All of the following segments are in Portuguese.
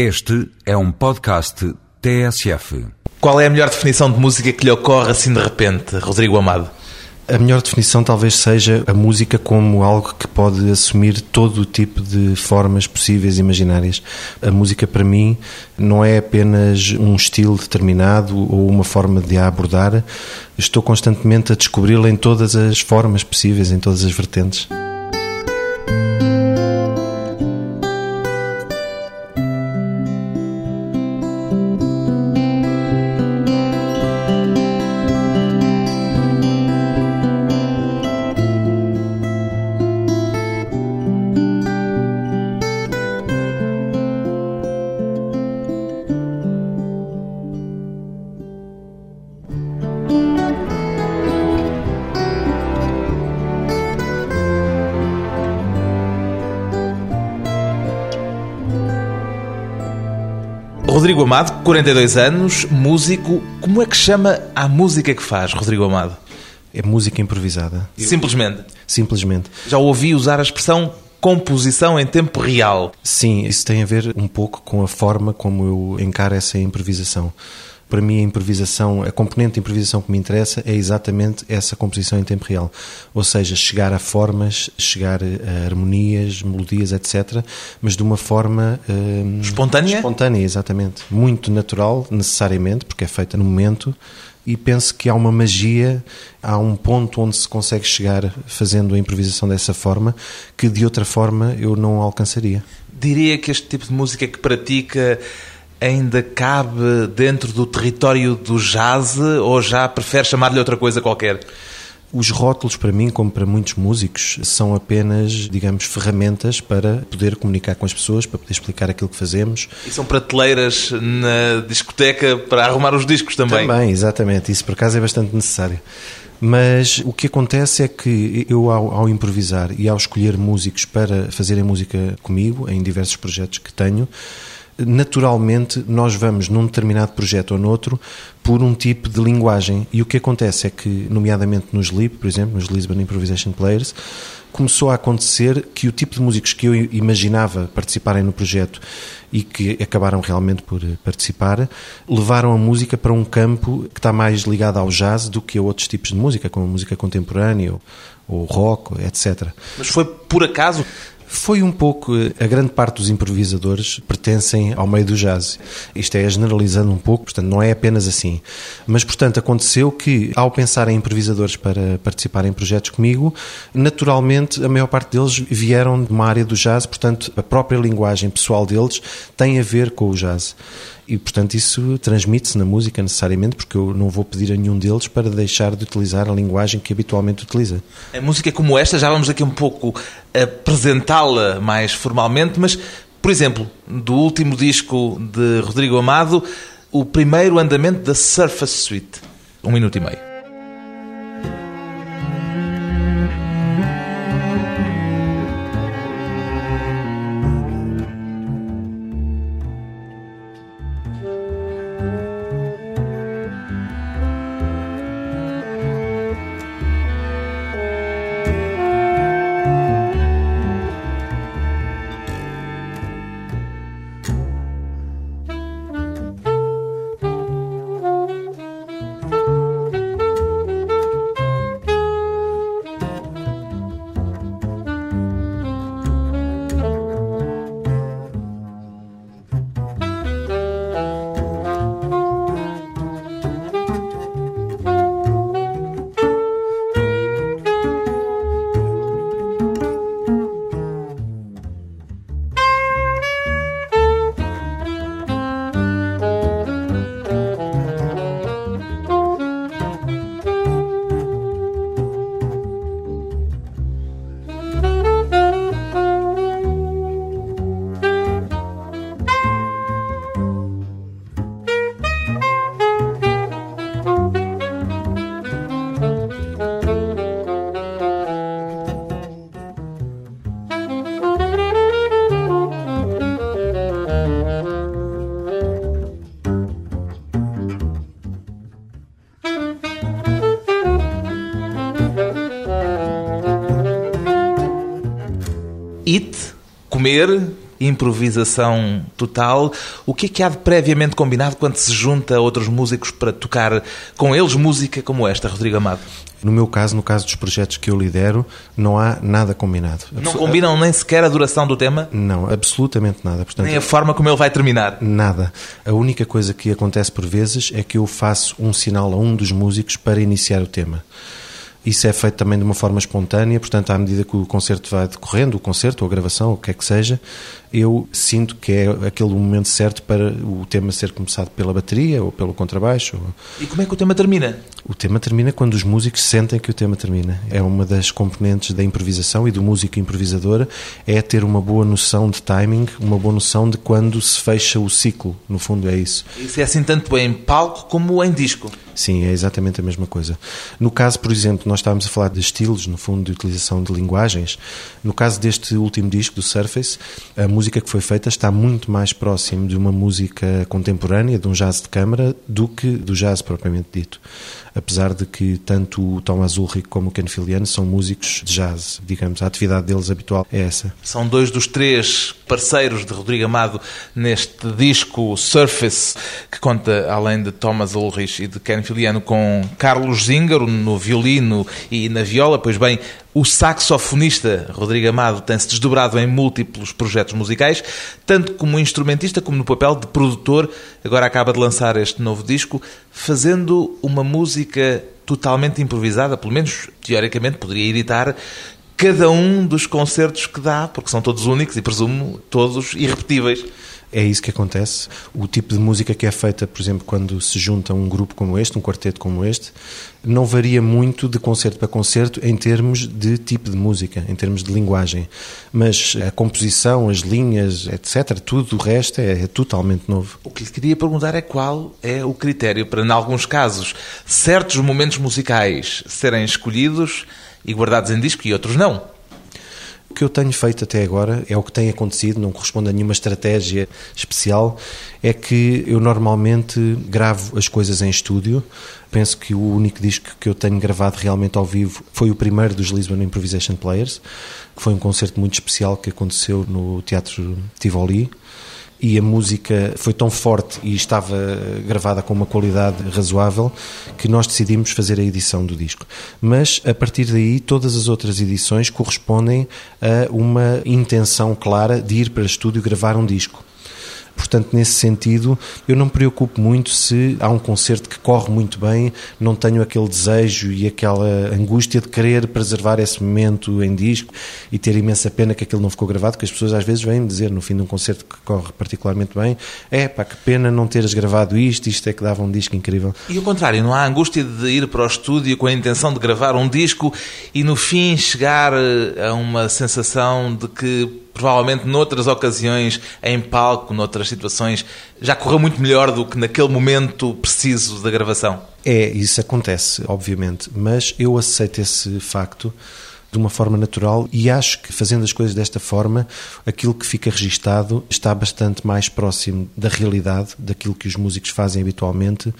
Este é um podcast TSF. Qual é a melhor definição de música que lhe ocorre assim de repente, Rodrigo Amado? A melhor definição talvez seja a música como algo que pode assumir todo o tipo de formas possíveis e imaginárias. A música para mim não é apenas um estilo determinado ou uma forma de a abordar. Estou constantemente a descobri-la em todas as formas possíveis, em todas as vertentes. Amado, 42 anos, músico. Como é que chama a música que faz, Rodrigo Amado? É música improvisada. Simplesmente. Simplesmente. Já ouvi usar a expressão composição em tempo real. Sim, isso tem a ver um pouco com a forma como eu encaro essa improvisação. Para mim, a improvisação, a componente de improvisação que me interessa é exatamente essa composição em tempo real. Ou seja, chegar a formas, chegar a harmonias, melodias, etc., mas de uma forma. hum, Espontânea? Espontânea, exatamente. Muito natural, necessariamente, porque é feita no momento. E penso que há uma magia, há um ponto onde se consegue chegar fazendo a improvisação dessa forma que de outra forma eu não alcançaria. Diria que este tipo de música que pratica ainda cabe dentro do território do jazz ou já prefere chamar-lhe outra coisa qualquer? Os rótulos, para mim, como para muitos músicos, são apenas, digamos, ferramentas para poder comunicar com as pessoas, para poder explicar aquilo que fazemos. E são prateleiras na discoteca para arrumar os discos também. Também, exatamente. Isso, por acaso, é bastante necessário. Mas o que acontece é que eu, ao, ao improvisar e ao escolher músicos para fazerem música comigo, em diversos projetos que tenho, naturalmente nós vamos num determinado projeto ou noutro por um tipo de linguagem e o que acontece é que, nomeadamente nos LIP, por exemplo, nos Lisbon Improvisation Players, começou a acontecer que o tipo de músicos que eu imaginava participarem no projeto e que acabaram realmente por participar, levaram a música para um campo que está mais ligado ao jazz do que a outros tipos de música, como música contemporânea ou rock, etc. Mas foi por acaso? Foi um pouco. A grande parte dos improvisadores pertencem ao meio do jazz. Isto é generalizando um pouco, portanto, não é apenas assim. Mas, portanto, aconteceu que, ao pensar em improvisadores para participar em projetos comigo, naturalmente a maior parte deles vieram de uma área do jazz, portanto, a própria linguagem pessoal deles tem a ver com o jazz. E, portanto, isso transmite-se na música necessariamente, porque eu não vou pedir a nenhum deles para deixar de utilizar a linguagem que habitualmente utiliza. A música como esta, já vamos daqui um pouco apresentá-la mais formalmente, mas, por exemplo, do último disco de Rodrigo Amado, o primeiro andamento da Surface Suite. Um minuto e meio. Improvisação total. O que é que há de previamente combinado quando se junta a outros músicos para tocar com eles música como esta, Rodrigo Amado? No meu caso, no caso dos projetos que eu lidero, não há nada combinado. Não combinam nem sequer a duração do tema? Não, absolutamente nada. Portanto, nem a forma como ele vai terminar? Nada. A única coisa que acontece por vezes é que eu faço um sinal a um dos músicos para iniciar o tema. Isso é feito também de uma forma espontânea, portanto, à medida que o concerto vai decorrendo, o concerto ou a gravação, o que é que seja, eu sinto que é aquele momento certo para o tema ser começado pela bateria ou pelo contrabaixo. E como é que o tema termina? O tema termina quando os músicos sentem que o tema termina. É uma das componentes da improvisação e do músico improvisador é ter uma boa noção de timing, uma boa noção de quando se fecha o ciclo. No fundo é isso. Isso é assim tanto em palco como em disco. Sim, é exatamente a mesma coisa. No caso, por exemplo, nós estávamos a falar de estilos, no fundo, de utilização de linguagens. No caso deste último disco, do Surface, a música que foi feita está muito mais próximo de uma música contemporânea, de um jazz de câmara, do que do jazz propriamente dito. Apesar de que tanto o Thomas Ulrich como o Ken Filiano são músicos de jazz, digamos, a atividade deles habitual é essa. São dois dos três parceiros de Rodrigo Amado neste disco Surface, que conta, além de Thomas Ulrich e de Ken Filiano, com Carlos Zingaro no violino e na viola, pois bem, o saxofonista Rodrigo Amado tem-se desdobrado em múltiplos projetos musicais, tanto como instrumentista como no papel de produtor. Agora acaba de lançar este novo disco, fazendo uma música totalmente improvisada, pelo menos teoricamente poderia editar cada um dos concertos que dá, porque são todos únicos e presumo todos irrepetíveis. É isso que acontece. O tipo de música que é feita, por exemplo, quando se junta um grupo como este, um quarteto como este, não varia muito de concerto para concerto em termos de tipo de música, em termos de linguagem. Mas a composição, as linhas, etc., tudo o resto é, é totalmente novo. O que lhe queria perguntar é qual é o critério para, em alguns casos, certos momentos musicais serem escolhidos e guardados em disco e outros não que eu tenho feito até agora, é o que tem acontecido, não corresponde a nenhuma estratégia especial, é que eu normalmente gravo as coisas em estúdio. Penso que o único disco que eu tenho gravado realmente ao vivo foi o primeiro dos Lisbon Improvisation Players, que foi um concerto muito especial que aconteceu no Teatro Tivoli e a música foi tão forte e estava gravada com uma qualidade razoável que nós decidimos fazer a edição do disco. Mas a partir daí, todas as outras edições correspondem a uma intenção clara de ir para o estúdio gravar um disco. Portanto, nesse sentido, eu não me preocupo muito se há um concerto que corre muito bem, não tenho aquele desejo e aquela angústia de querer preservar esse momento em disco e ter imensa pena que aquilo não ficou gravado, que as pessoas às vezes vêm dizer no fim de um concerto que corre particularmente bem, é pá, que pena não teres gravado isto, isto é que dava um disco incrível. E o contrário, não há angústia de ir para o estúdio com a intenção de gravar um disco e no fim chegar eh, a uma sensação de que provavelmente noutras ocasiões, em palco, noutras situações, já correu muito melhor do que naquele momento preciso da gravação? É, isso acontece, obviamente, mas eu aceito esse facto de uma forma natural e acho que fazendo as coisas desta forma, aquilo que fica registado está bastante mais próximo da realidade, daquilo que os músicos fazem habitualmente,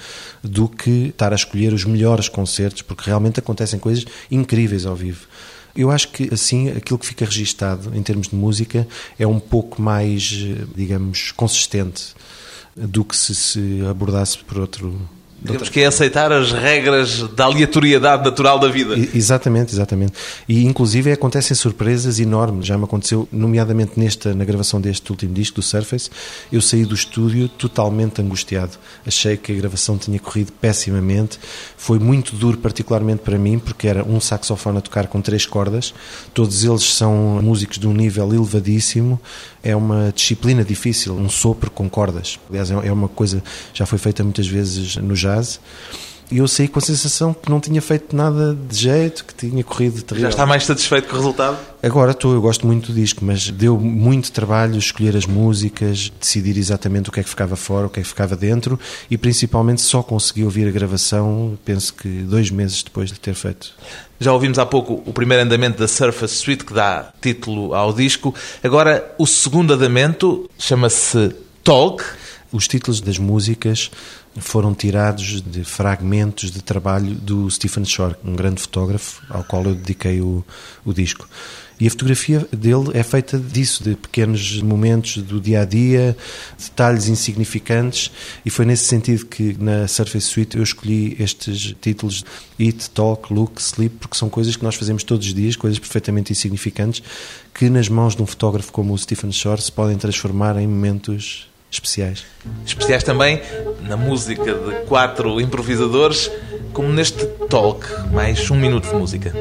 do que estar a escolher os melhores concertos, porque realmente acontecem coisas incríveis ao vivo. Eu acho que assim aquilo que fica registado em termos de música é um pouco mais, digamos, consistente do que se se abordasse por outro temos que é aceitar as regras da aleatoriedade natural da vida. Exatamente, exatamente. E inclusive acontecem surpresas enormes. Já me aconteceu, nomeadamente nesta, na gravação deste último disco, do Surface, eu saí do estúdio totalmente angustiado. Achei que a gravação tinha corrido pessimamente. Foi muito duro, particularmente para mim, porque era um saxofone a tocar com três cordas. Todos eles são músicos de um nível elevadíssimo. É uma disciplina difícil, um sopro com cordas. Aliás, é uma coisa já foi feita muitas vezes no jazz jazz. E eu saí com a sensação que não tinha feito nada de jeito, que tinha corrido terrível. Já está mais satisfeito com o resultado? Agora estou, eu gosto muito do disco, mas deu muito trabalho escolher as músicas, decidir exatamente o que é que ficava fora, o que é que ficava dentro e principalmente só consegui ouvir a gravação, penso que dois meses depois de ter feito. Já ouvimos há pouco o primeiro andamento da Surface Suite, que dá título ao disco. Agora, o segundo andamento chama-se Talk. Os títulos das músicas foram tirados de fragmentos de trabalho do Stephen Shore, um grande fotógrafo ao qual eu dediquei o, o disco. E a fotografia dele é feita disso, de pequenos momentos do dia a dia, detalhes insignificantes, e foi nesse sentido que na Surface Suite eu escolhi estes títulos Eat, Talk, Look, Sleep, porque são coisas que nós fazemos todos os dias, coisas perfeitamente insignificantes, que nas mãos de um fotógrafo como o Stephen Shore se podem transformar em momentos especiais. Especiais também na música de quatro improvisadores, como neste talk, mais um minuto de música.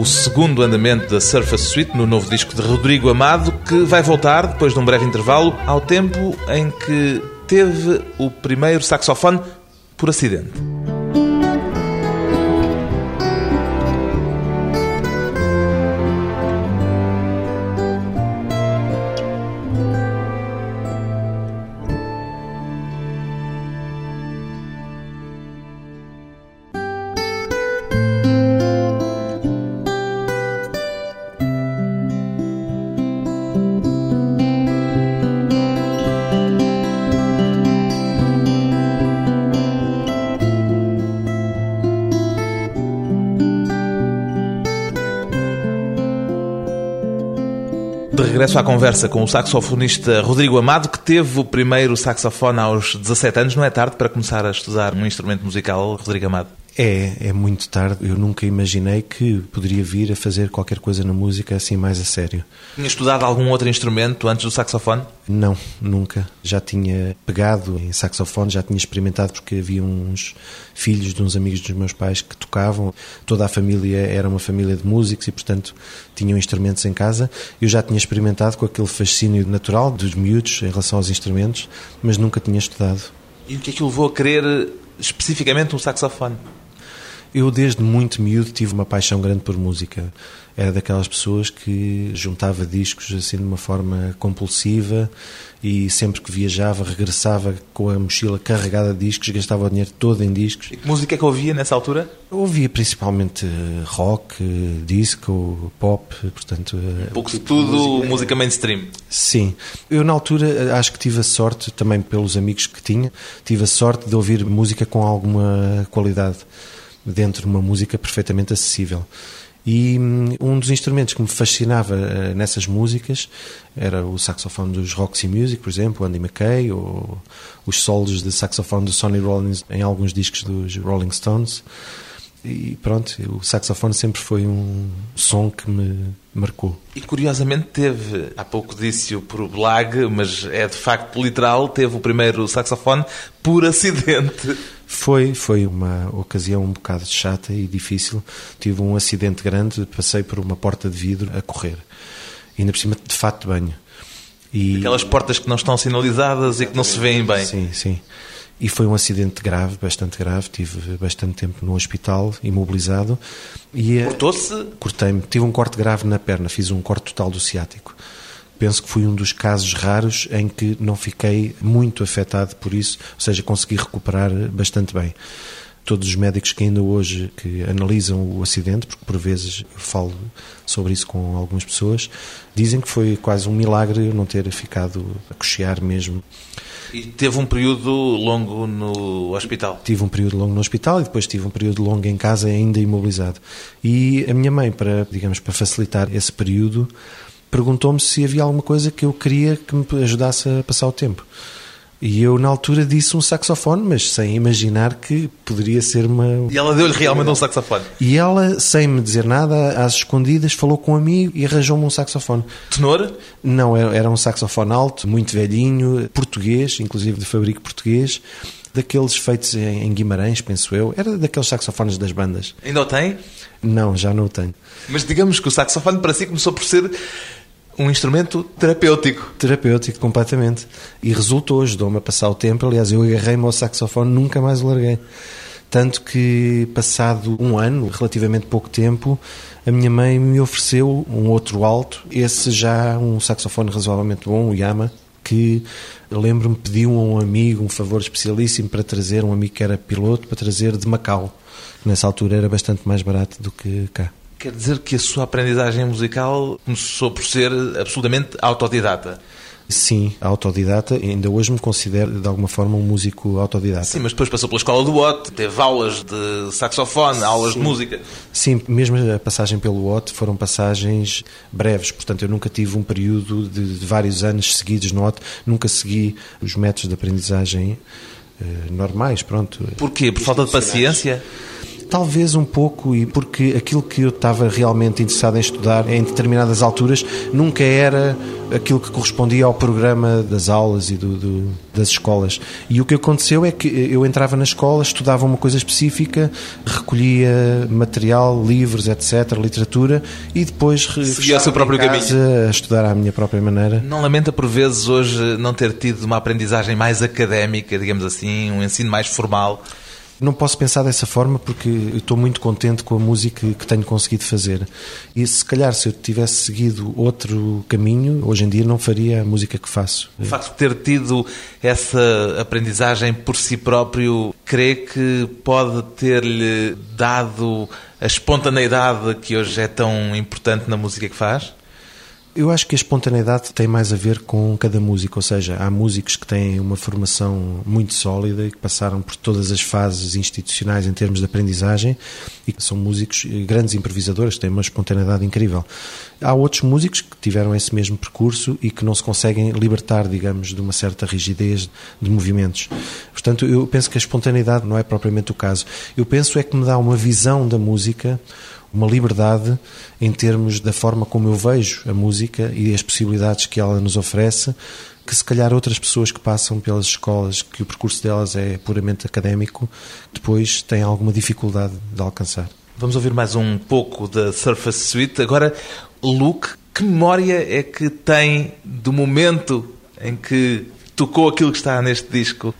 O segundo andamento da Surface Suite no novo disco de Rodrigo Amado, que vai voltar, depois de um breve intervalo, ao tempo em que teve o primeiro saxofone por acidente. Regresso à conversa com o saxofonista Rodrigo Amado, que teve o primeiro saxofone aos 17 anos. Não é tarde para começar a estudar um instrumento musical, Rodrigo Amado? É, é muito tarde. Eu nunca imaginei que poderia vir a fazer qualquer coisa na música assim mais a sério. Tinha estudado algum outro instrumento antes do saxofone? Não, nunca. Já tinha pegado em saxofone, já tinha experimentado porque havia uns filhos de uns amigos dos meus pais que tocavam. Toda a família era uma família de músicos e, portanto, tinham instrumentos em casa. Eu já tinha experimentado com aquele fascínio natural dos miúdos em relação aos instrumentos, mas nunca tinha estudado. E o que é que o levou a querer especificamente um saxofone? Eu, desde muito miúdo, tive uma paixão grande por música. Era daquelas pessoas que juntava discos assim de uma forma compulsiva e sempre que viajava regressava com a mochila carregada de discos, gastava o dinheiro todo em discos. E que música é que ouvia nessa altura? Eu ouvia principalmente rock, disco, pop, portanto... Um pouco de tudo, música, música mainstream. Sim. Eu, na altura, acho que tive a sorte, também pelos amigos que tinha, tive a sorte de ouvir música com alguma qualidade dentro de uma música perfeitamente acessível. E um dos instrumentos que me fascinava nessas músicas era o saxofone dos Roxy Music, por exemplo, Andy McKay, ou os solos de saxofone do Sonny Rollins em alguns discos dos Rolling Stones. E pronto, o saxofone sempre foi um som que me marcou. E curiosamente teve, há pouco disse-o por blague, mas é de facto literal, teve o primeiro saxofone por acidente. Foi, foi uma ocasião um bocado chata e difícil. Tive um acidente grande, passei por uma porta de vidro a correr. E ainda por cima de fato de banho. E... Aquelas portas que não estão sinalizadas e que não se veem bem. Sim, sim. E foi um acidente grave, bastante grave. Tive bastante tempo no hospital, imobilizado. E Cortou-se? Cortei-me. Tive um corte grave na perna, fiz um corte total do ciático. Penso que fui um dos casos raros em que não fiquei muito afetado por isso, ou seja, consegui recuperar bastante bem. Todos os médicos que ainda hoje que analisam o acidente, porque por vezes eu falo sobre isso com algumas pessoas, dizem que foi quase um milagre eu não ter ficado a cochear mesmo. E teve um período longo no hospital? Tive um período longo no hospital e depois tive um período longo em casa ainda imobilizado. E a minha mãe, para, digamos, para facilitar esse período, perguntou-me se havia alguma coisa que eu queria que me ajudasse a passar o tempo. E eu, na altura, disse um saxofone, mas sem imaginar que poderia ser uma. E ela deu-lhe realmente um saxofone? E ela, sem me dizer nada, às escondidas, falou com um amigo e arranjou-me um saxofone. Tenor? Não, era um saxofone alto, muito velhinho, português, inclusive de fabrico português, daqueles feitos em Guimarães, penso eu. Era daqueles saxofones das bandas. Ainda o tem? Não, já não o tenho. Mas digamos que o saxofone para si começou por ser Um instrumento terapêutico. Terapêutico, completamente. E resultou, ajudou-me a passar o tempo. Aliás, eu agarrei-me ao saxofone, nunca mais o larguei. Tanto que, passado um ano, relativamente pouco tempo, a minha mãe me ofereceu um outro alto, esse já um saxofone razoavelmente bom, o Yama, que lembro-me pediu a um amigo um favor especialíssimo para trazer, um amigo que era piloto, para trazer de Macau. Nessa altura era bastante mais barato do que cá. Quer dizer que a sua aprendizagem musical começou por ser absolutamente autodidata? Sim, autodidata. Ainda hoje me considero, de alguma forma, um músico autodidata. Sim, mas depois passou pela escola do OT, teve aulas de saxofone, aulas Sim. de música. Sim, mesmo a passagem pelo OT foram passagens breves. Portanto, eu nunca tive um período de, de vários anos seguidos no OT. Nunca segui os métodos de aprendizagem eh, normais, pronto. Porquê? Por falta de paciência? Talvez um pouco, e porque aquilo que eu estava realmente interessado em estudar em determinadas alturas nunca era aquilo que correspondia ao programa das aulas e do, do, das escolas. E o que aconteceu é que eu entrava na escola, estudava uma coisa específica, recolhia material, livros, etc., literatura, e depois seguia o seu próprio caminho a estudar à minha própria maneira. Não lamenta por vezes hoje não ter tido uma aprendizagem mais académica, digamos assim, um ensino mais formal? Não posso pensar dessa forma porque estou muito contente com a música que tenho conseguido fazer. E se calhar se eu tivesse seguido outro caminho, hoje em dia não faria a música que faço. O facto de ter tido essa aprendizagem por si próprio, crê que pode ter-lhe dado a espontaneidade que hoje é tão importante na música que faz? Eu acho que a espontaneidade tem mais a ver com cada músico, ou seja, há músicos que têm uma formação muito sólida e que passaram por todas as fases institucionais em termos de aprendizagem e que são músicos grandes improvisadores, têm uma espontaneidade incrível. Há outros músicos que tiveram esse mesmo percurso e que não se conseguem libertar, digamos, de uma certa rigidez de movimentos. Portanto, eu penso que a espontaneidade não é propriamente o caso. Eu penso é que me dá uma visão da música uma liberdade em termos da forma como eu vejo a música e as possibilidades que ela nos oferece, que se calhar outras pessoas que passam pelas escolas, que o percurso delas é puramente académico, depois têm alguma dificuldade de alcançar. Vamos ouvir mais um pouco da Surface Suite. Agora, Luke, que memória é que tem do momento em que tocou aquilo que está neste disco?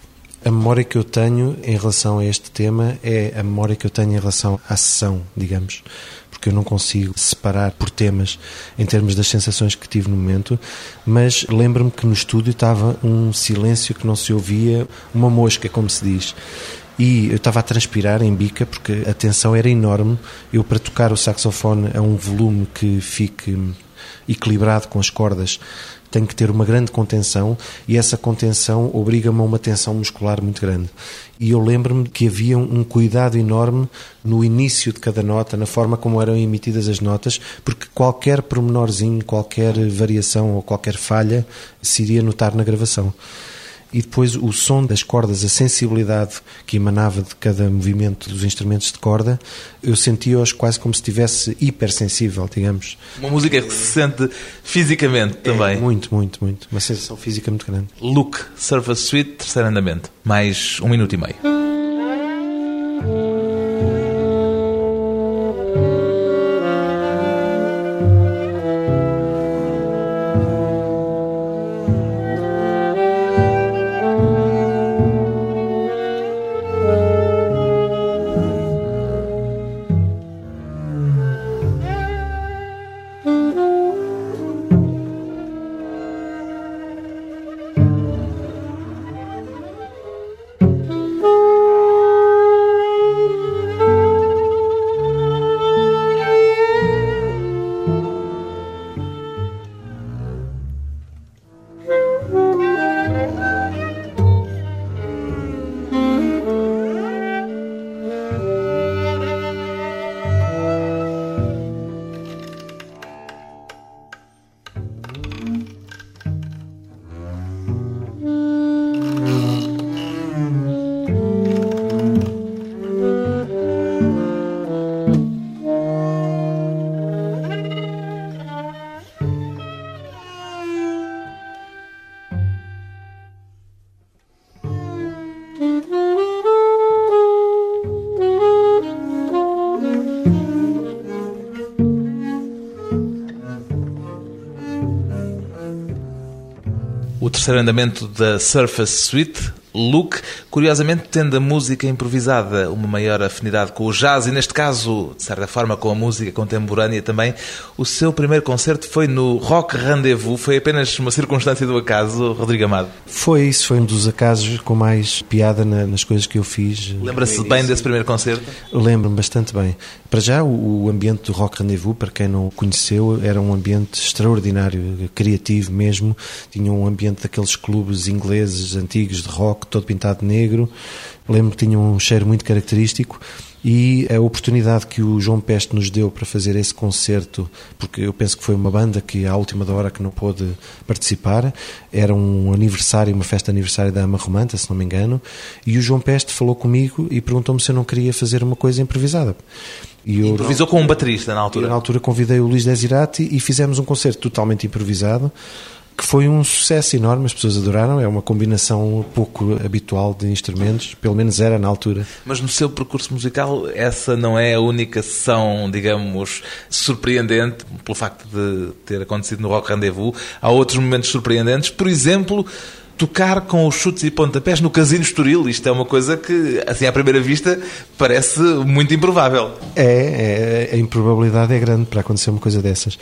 A memória que eu tenho em relação a este tema é a memória que eu tenho em relação à sessão, digamos, porque eu não consigo separar por temas em termos das sensações que tive no momento, mas lembro-me que no estúdio estava um silêncio que não se ouvia, uma mosca, como se diz. E eu estava a transpirar em bica porque a tensão era enorme. Eu, para tocar o saxofone a um volume que fique equilibrado com as cordas, tem que ter uma grande contenção e essa contenção obriga-me a uma tensão muscular muito grande. E eu lembro-me que havia um cuidado enorme no início de cada nota, na forma como eram emitidas as notas, porque qualquer pormenorzinho, qualquer variação ou qualquer falha se iria notar na gravação e depois o som das cordas, a sensibilidade que emanava de cada movimento dos instrumentos de corda, eu sentia-os quase como se estivesse hipersensível, digamos. Uma música que se sente fisicamente também. É, muito, muito, muito. Uma sensação física muito grande. Look, Surface Suite, terceiro andamento. Mais um minuto e meio. Terceiro andamento da Surface Suite, Look, curiosamente tendo a música improvisada uma maior afinidade com o jazz e, neste caso, de certa forma, com a música contemporânea também, o seu primeiro concerto foi no Rock Rendezvous. Foi apenas uma circunstância do acaso, Rodrigo Amado? Foi isso, foi um dos acasos com mais piada na, nas coisas que eu fiz. Lembra-se bem desse primeiro concerto? Lembro-me bastante bem. Para já, o, o ambiente do Rock Rendezvous, para quem não o conheceu, era um ambiente extraordinário, criativo mesmo. Tinha um ambiente daqueles clubes ingleses antigos de rock todo pintado de negro. Lembro que tinha um cheiro muito característico e a oportunidade que o João Peste nos deu para fazer esse concerto, porque eu penso que foi uma banda que à última da hora que não pôde participar, era um aniversário, uma festa aniversário da Ama Romanta, se não me engano, e o João Peste falou comigo e perguntou-me se eu não queria fazer uma coisa improvisada. E eu, Improvisou com um baterista na altura? Eu, na altura convidei o Luís Desirati e fizemos um concerto totalmente improvisado que foi um sucesso enorme, as pessoas adoraram, é uma combinação pouco habitual de instrumentos, pelo menos era na altura. Mas no seu percurso musical, essa não é a única sessão, digamos, surpreendente, pelo facto de ter acontecido no Rock Rendezvous. Há outros momentos surpreendentes, por exemplo, tocar com os chutes e pontapés no Casino Estoril. Isto é uma coisa que, assim, à primeira vista, parece muito improvável. É, é a improbabilidade é grande para acontecer uma coisa dessas.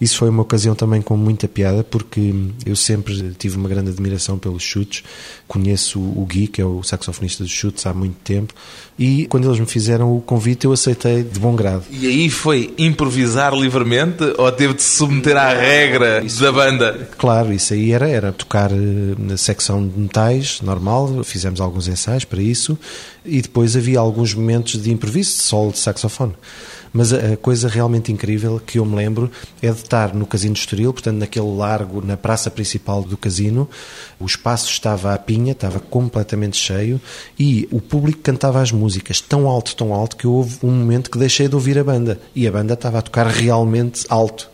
Isso foi uma ocasião também com muita piada, porque eu sempre tive uma grande admiração pelos chutes. Conheço o Gui, que é o saxofonista dos chutes, há muito tempo, e quando eles me fizeram o convite, eu aceitei de bom grado. E aí foi improvisar livremente ou teve de se submeter à regra isso, da banda? Claro, isso aí era, era tocar eh, na secção de metais, normal, fizemos alguns ensaios para isso, e depois havia alguns momentos de improviso, de solo de saxofone. Mas a coisa realmente incrível que eu me lembro é de estar no Casino de Estoril, portanto, naquele largo, na praça principal do casino, o espaço estava à pinha, estava completamente cheio e o público cantava as músicas tão alto, tão alto, que houve um momento que deixei de ouvir a banda e a banda estava a tocar realmente alto.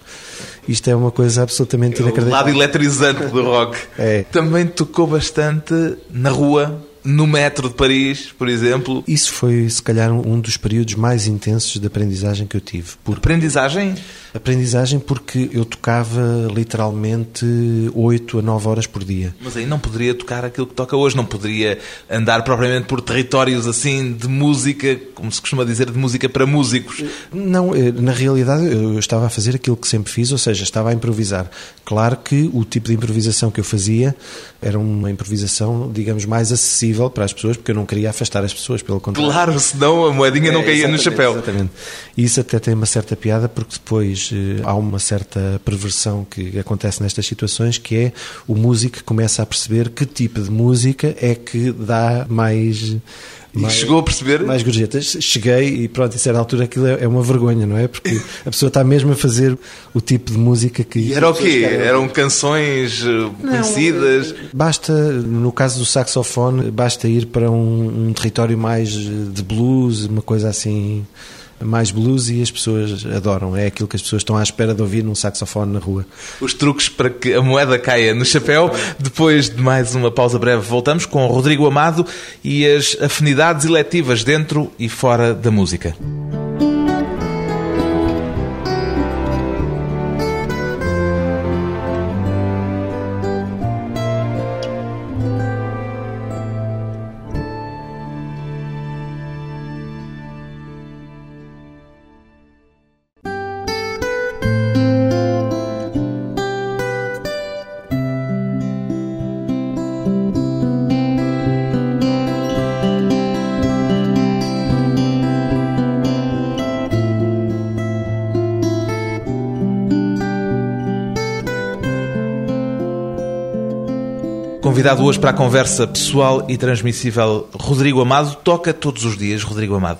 Isto é uma coisa absolutamente inacreditável. O lado eletrizante do rock. É. Também tocou bastante na rua, no metro de Paris, por exemplo. Isso foi, se calhar, um dos períodos mais intensos de aprendizagem que eu tive. Por... Aprendizagem? Aprendizagem porque eu tocava literalmente 8 a 9 horas por dia. Mas aí não poderia tocar aquilo que toca hoje, não poderia andar propriamente por territórios assim de música, como se costuma dizer, de música para músicos. Não, eh, na realidade eu estava a fazer aquilo que sempre fiz, ou seja, estava a improvisar. Claro que o tipo de improvisação que eu fazia era uma improvisação, digamos, mais acessível para as pessoas, porque eu não queria afastar as pessoas, pelo contrário. Claro, senão a moedinha é, não caía no chapéu. Exatamente. E isso até tem uma certa piada, porque depois eh, há uma certa perversão que acontece nestas situações, que é o músico que começa a perceber que tipo de música é que dá mais mais, chegou a perceber? Mais gorjetas. Cheguei e pronto, a altura aquilo é, é uma vergonha, não é? Porque a pessoa está mesmo a fazer o tipo de música que. E era o quê? Eram canções eh, conhecidas? Não, basta, no caso do saxofone, basta ir para um, um território mais de blues, uma coisa assim mais blues e as pessoas adoram. É aquilo que as pessoas estão à espera de ouvir num saxofone na rua. Os truques para que a moeda caia no chapéu. Depois de mais uma pausa breve, voltamos com Rodrigo Amado e as afinidades eletivas dentro e fora da música. Convidado hoje para a conversa pessoal e transmissível, Rodrigo Amado. Toca todos os dias, Rodrigo Amado?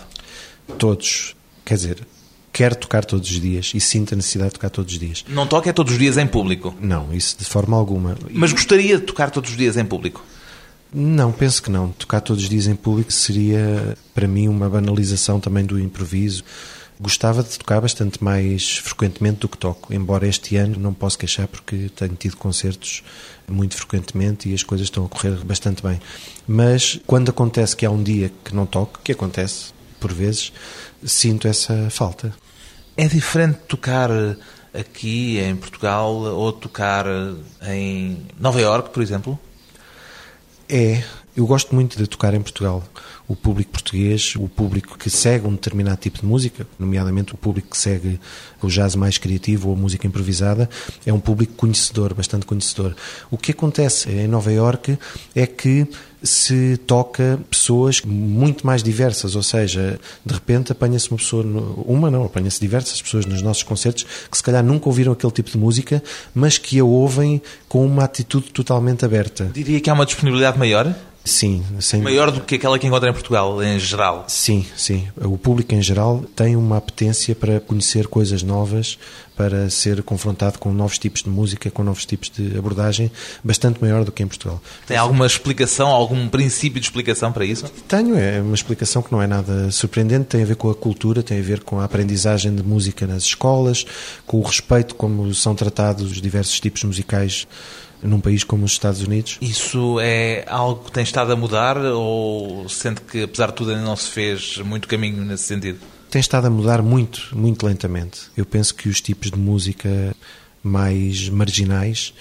Todos. Quer dizer, quero tocar todos os dias e sinto a necessidade de tocar todos os dias. Não toca é todos os dias em público? Não, isso de forma alguma. Mas gostaria de tocar todos os dias em público? Não, penso que não. Tocar todos os dias em público seria, para mim, uma banalização também do improviso. Gostava de tocar bastante mais frequentemente do que toco, embora este ano não posso queixar porque tenho tido concertos muito frequentemente e as coisas estão a correr bastante bem. Mas quando acontece que há um dia que não toco, que acontece por vezes, sinto essa falta. É diferente tocar aqui em Portugal ou tocar em Nova Iorque, por exemplo? É, eu gosto muito de tocar em Portugal. O público português, o público que segue um determinado tipo de música, nomeadamente o público que segue o jazz mais criativo ou a música improvisada, é um público conhecedor, bastante conhecedor. O que acontece em Nova Iorque é que se toca pessoas muito mais diversas, ou seja, de repente apanha-se uma pessoa, uma não, apanha-se diversas pessoas nos nossos concertos que se calhar nunca ouviram aquele tipo de música, mas que a ouvem com uma atitude totalmente aberta. Diria que há uma disponibilidade maior? Sim. Sem... Maior do que aquela que encontra em Portugal, em geral? Sim, sim. O público em geral tem uma apetência para conhecer coisas novas, para ser confrontado com novos tipos de música, com novos tipos de abordagem, bastante maior do que em Portugal. Tem alguma explicação, algum princípio de explicação para isso? Tenho, é uma explicação que não é nada surpreendente, tem a ver com a cultura, tem a ver com a aprendizagem de música nas escolas, com o respeito como são tratados os diversos tipos musicais num país como os Estados Unidos. Isso é algo que tem estado a mudar ou sente que, apesar de tudo, ainda não se fez muito caminho nesse sentido? Tem estado a mudar muito, muito lentamente. Eu penso que os tipos de música mais marginais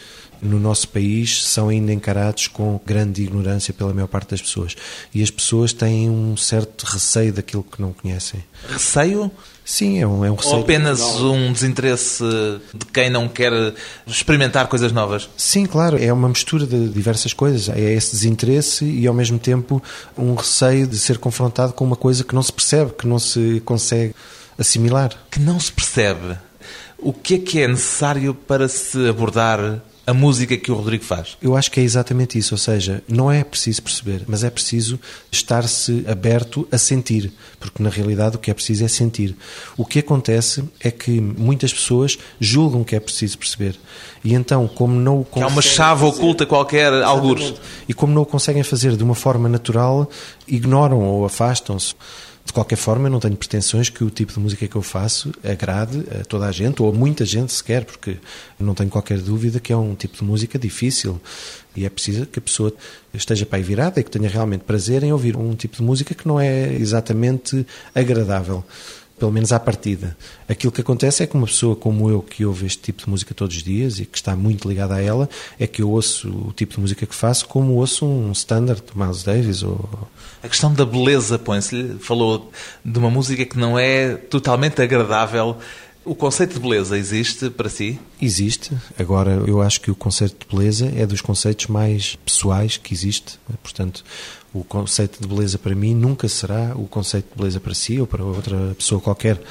no nosso país são ainda encarados com grande ignorância pela maior parte das pessoas. E as pessoas têm um certo receio daquilo que não conhecem. Receio? Sim, é um, é um receio. Ou apenas um desinteresse de quem não quer experimentar coisas novas? Sim, claro. É uma mistura de diversas coisas. É esse desinteresse e, ao mesmo tempo, um receio de ser confrontado com uma coisa que não se percebe, que não se consegue assimilar. Que não se percebe. O que é que é necessário para se abordar a música que o Rodrigo faz. Eu acho que é exatamente isso, ou seja, não é preciso perceber, mas é preciso estar-se aberto a sentir, porque na realidade o que é preciso é sentir. O que acontece é que muitas pessoas julgam que é preciso perceber. E então, como não o conseguem. há uma chave fazer, oculta qualquer, alguns. E como não o conseguem fazer de uma forma natural, ignoram ou afastam-se. De qualquer forma, eu não tenho pretensões que o tipo de música que eu faço agrade a toda a gente, ou a muita gente sequer, porque não tenho qualquer dúvida que é um tipo de música difícil. E é preciso que a pessoa esteja para aí virada e que tenha realmente prazer em ouvir um tipo de música que não é exatamente agradável pelo menos à partida. Aquilo que acontece é que uma pessoa como eu, que ouve este tipo de música todos os dias e que está muito ligada a ela, é que eu ouço o tipo de música que faço como ouço um standard de Miles Davis. Ou... A questão da beleza, põe-se-lhe, falou de uma música que não é totalmente agradável. O conceito de beleza existe para si? Existe. Agora, eu acho que o conceito de beleza é dos conceitos mais pessoais que existe. Portanto, o conceito de beleza para mim nunca será o conceito de beleza para si ou para outra pessoa qualquer.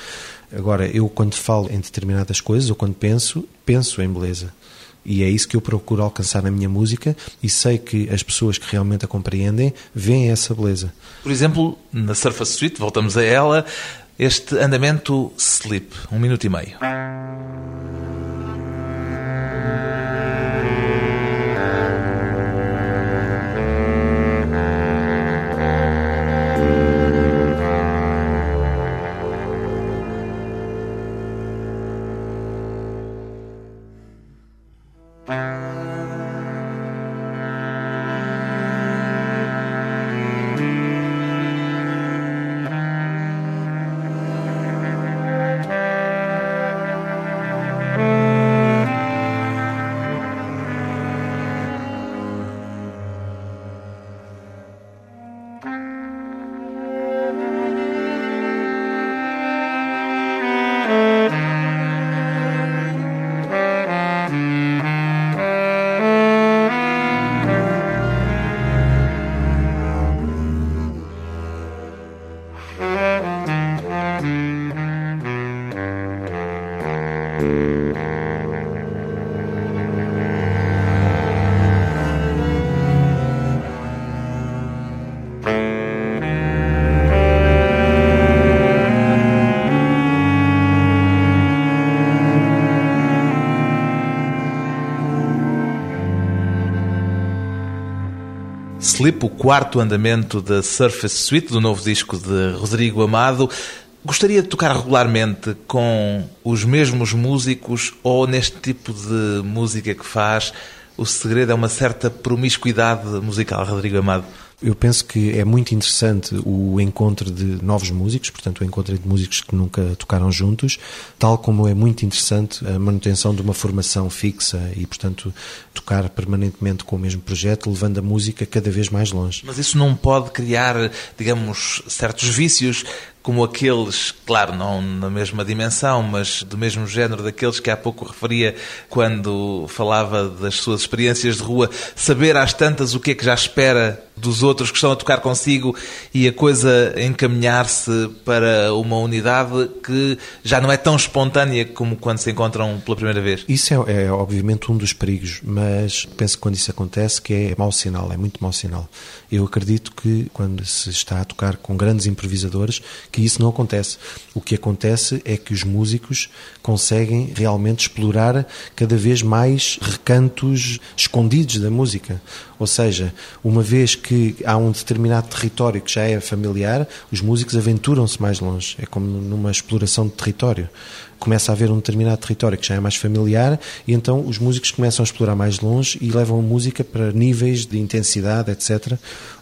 Agora, eu quando falo em determinadas coisas ou quando penso, penso em beleza. E é isso que eu procuro alcançar na minha música e sei que as pessoas que realmente a compreendem veem essa beleza. Por exemplo, na Surface Suite, voltamos a ela, este andamento Sleep, um minuto e meio. Sleep, o quarto andamento da Surface Suite, do novo disco de Rodrigo Amado. Gostaria de tocar regularmente com os mesmos músicos ou neste tipo de música que faz? O segredo é uma certa promiscuidade musical, Rodrigo Amado. Eu penso que é muito interessante o encontro de novos músicos, portanto, o encontro de músicos que nunca tocaram juntos, tal como é muito interessante a manutenção de uma formação fixa e, portanto, tocar permanentemente com o mesmo projeto, levando a música cada vez mais longe. Mas isso não pode criar, digamos, certos vícios como aqueles, claro, não na mesma dimensão, mas do mesmo género daqueles que há pouco referia quando falava das suas experiências de rua, saber às tantas o que é que já espera dos outros que estão a tocar consigo e a coisa encaminhar-se para uma unidade que já não é tão espontânea como quando se encontram pela primeira vez. Isso é, é obviamente um dos perigos, mas penso que quando isso acontece que é mau sinal, é muito mau sinal. Eu acredito que quando se está a tocar com grandes improvisadores, que isso não acontece. O que acontece é que os músicos conseguem realmente explorar cada vez mais recantos escondidos da música. Ou seja, uma vez que há um determinado território que já é familiar, os músicos aventuram-se mais longe. É como numa exploração de território. Começa a haver um determinado território que já é mais familiar e então os músicos começam a explorar mais longe e levam a música para níveis de intensidade, etc.,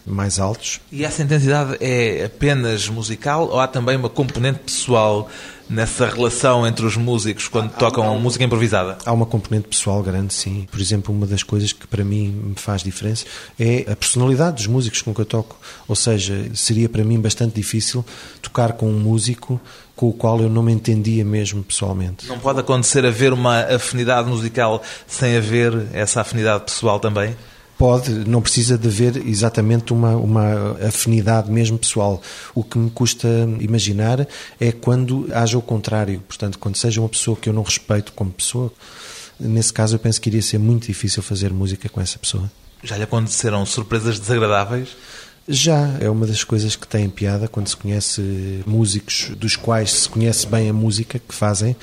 mais altos. E essa intensidade é apenas musical ou há também uma componente pessoal? Nessa relação entre os músicos quando tocam há, música improvisada? Há uma componente pessoal grande, sim. Por exemplo, uma das coisas que para mim me faz diferença é a personalidade dos músicos com que eu toco. Ou seja, seria para mim bastante difícil tocar com um músico com o qual eu não me entendia mesmo pessoalmente. Não pode acontecer haver uma afinidade musical sem haver essa afinidade pessoal também? Pode, não precisa de haver exatamente uma, uma afinidade mesmo pessoal. O que me custa imaginar é quando haja o contrário. Portanto, quando seja uma pessoa que eu não respeito como pessoa, nesse caso eu penso que iria ser muito difícil fazer música com essa pessoa. Já lhe aconteceram surpresas desagradáveis? Já, é uma das coisas que tem piada quando se conhece músicos dos quais se conhece bem a música que fazem,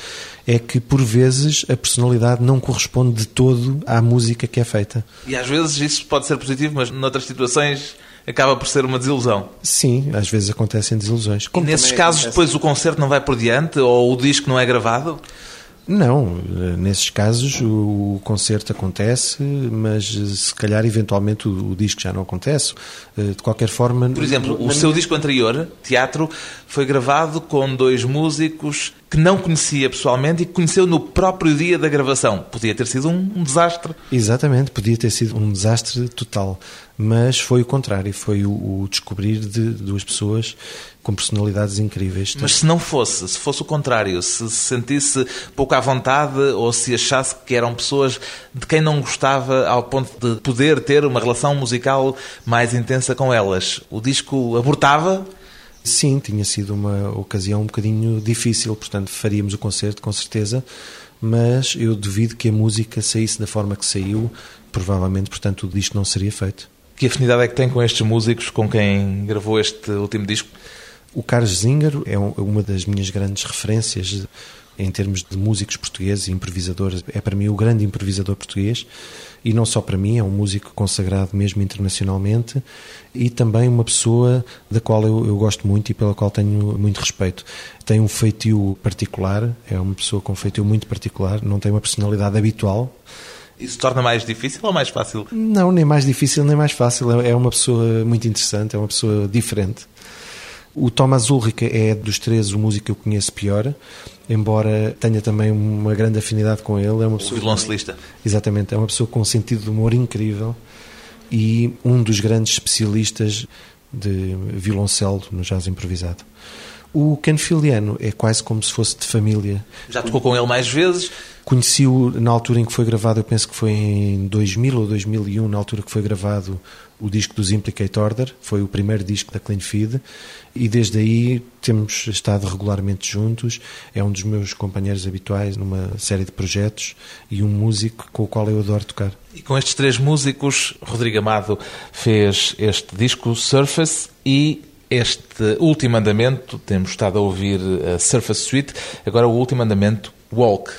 é que por vezes a personalidade não corresponde de todo à música que é feita. E às vezes isso pode ser positivo, mas noutras situações acaba por ser uma desilusão. Sim, às vezes acontecem desilusões. Como e nesses casos acontece... depois o concerto não vai por diante ou o disco não é gravado? Não, nesses casos o concerto acontece, mas se calhar eventualmente o, o disco já não acontece. Eh, de qualquer forma. Por exemplo, o seu disco anterior, Teatro, foi gravado com dois músicos que não conhecia pessoalmente e que conheceu no próprio dia da gravação. Podia ter sido um, um desastre. Exatamente, podia ter sido um desastre total. Mas foi o contrário, foi o, o descobrir de duas pessoas com personalidades incríveis. Mas se não fosse, se fosse o contrário, se se sentisse pouco à vontade ou se achasse que eram pessoas de quem não gostava ao ponto de poder ter uma relação musical mais intensa com elas, o disco abortava? Sim, tinha sido uma ocasião um bocadinho difícil, portanto faríamos o concerto com certeza, mas eu duvido que a música saísse da forma que saiu, provavelmente, portanto, o disco não seria feito. Que afinidade é que tem com estes músicos com quem gravou este último disco? O Carlos Zinger é uma das minhas grandes referências em termos de músicos portugueses e improvisadores. É para mim o grande improvisador português e não só para mim, é um músico consagrado mesmo internacionalmente e também uma pessoa da qual eu, eu gosto muito e pela qual tenho muito respeito. Tem um feitio particular, é uma pessoa com um feitio muito particular, não tem uma personalidade habitual. Isso torna mais difícil ou mais fácil? Não, nem mais difícil nem mais fácil. É uma pessoa muito interessante, é uma pessoa diferente. O Thomas Ulrich é dos três o músico que eu conheço pior, embora tenha também uma grande afinidade com ele. É uma pessoa, o violoncelista. Exatamente, é uma pessoa com um sentido de humor incrível e um dos grandes especialistas de violoncelo no jazz improvisado. O Ken Filiano é quase como se fosse de família. Já tocou com ele mais vezes? Conheci-o na altura em que foi gravado, eu penso que foi em 2000 ou 2001, na altura que foi gravado o disco dos Implicate Order, foi o primeiro disco da Clean Feed, e desde aí temos estado regularmente juntos. É um dos meus companheiros habituais numa série de projetos e um músico com o qual eu adoro tocar. E com estes três músicos, Rodrigo Amado fez este disco Surface e este último andamento, temos estado a ouvir a Surface Suite, agora o último andamento, Walk.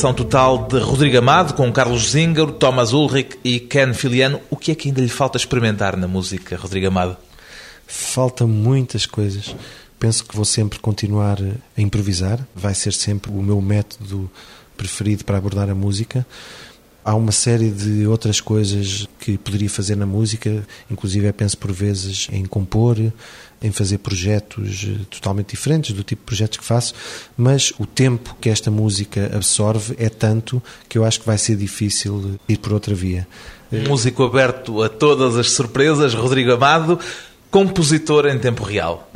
Realização total de Rodrigo Amado, com Carlos Zingaro, Thomas Ulrich e Ken Filiano. O que é que ainda lhe falta experimentar na música, Rodrigo Amado? Faltam muitas coisas. Penso que vou sempre continuar a improvisar, vai ser sempre o meu método preferido para abordar a música. Há uma série de outras coisas que poderia fazer na música, inclusive eu penso por vezes em compor, em fazer projetos totalmente diferentes do tipo de projetos que faço, mas o tempo que esta música absorve é tanto que eu acho que vai ser difícil ir por outra via. Músico aberto a todas as surpresas, Rodrigo Amado, compositor em tempo real.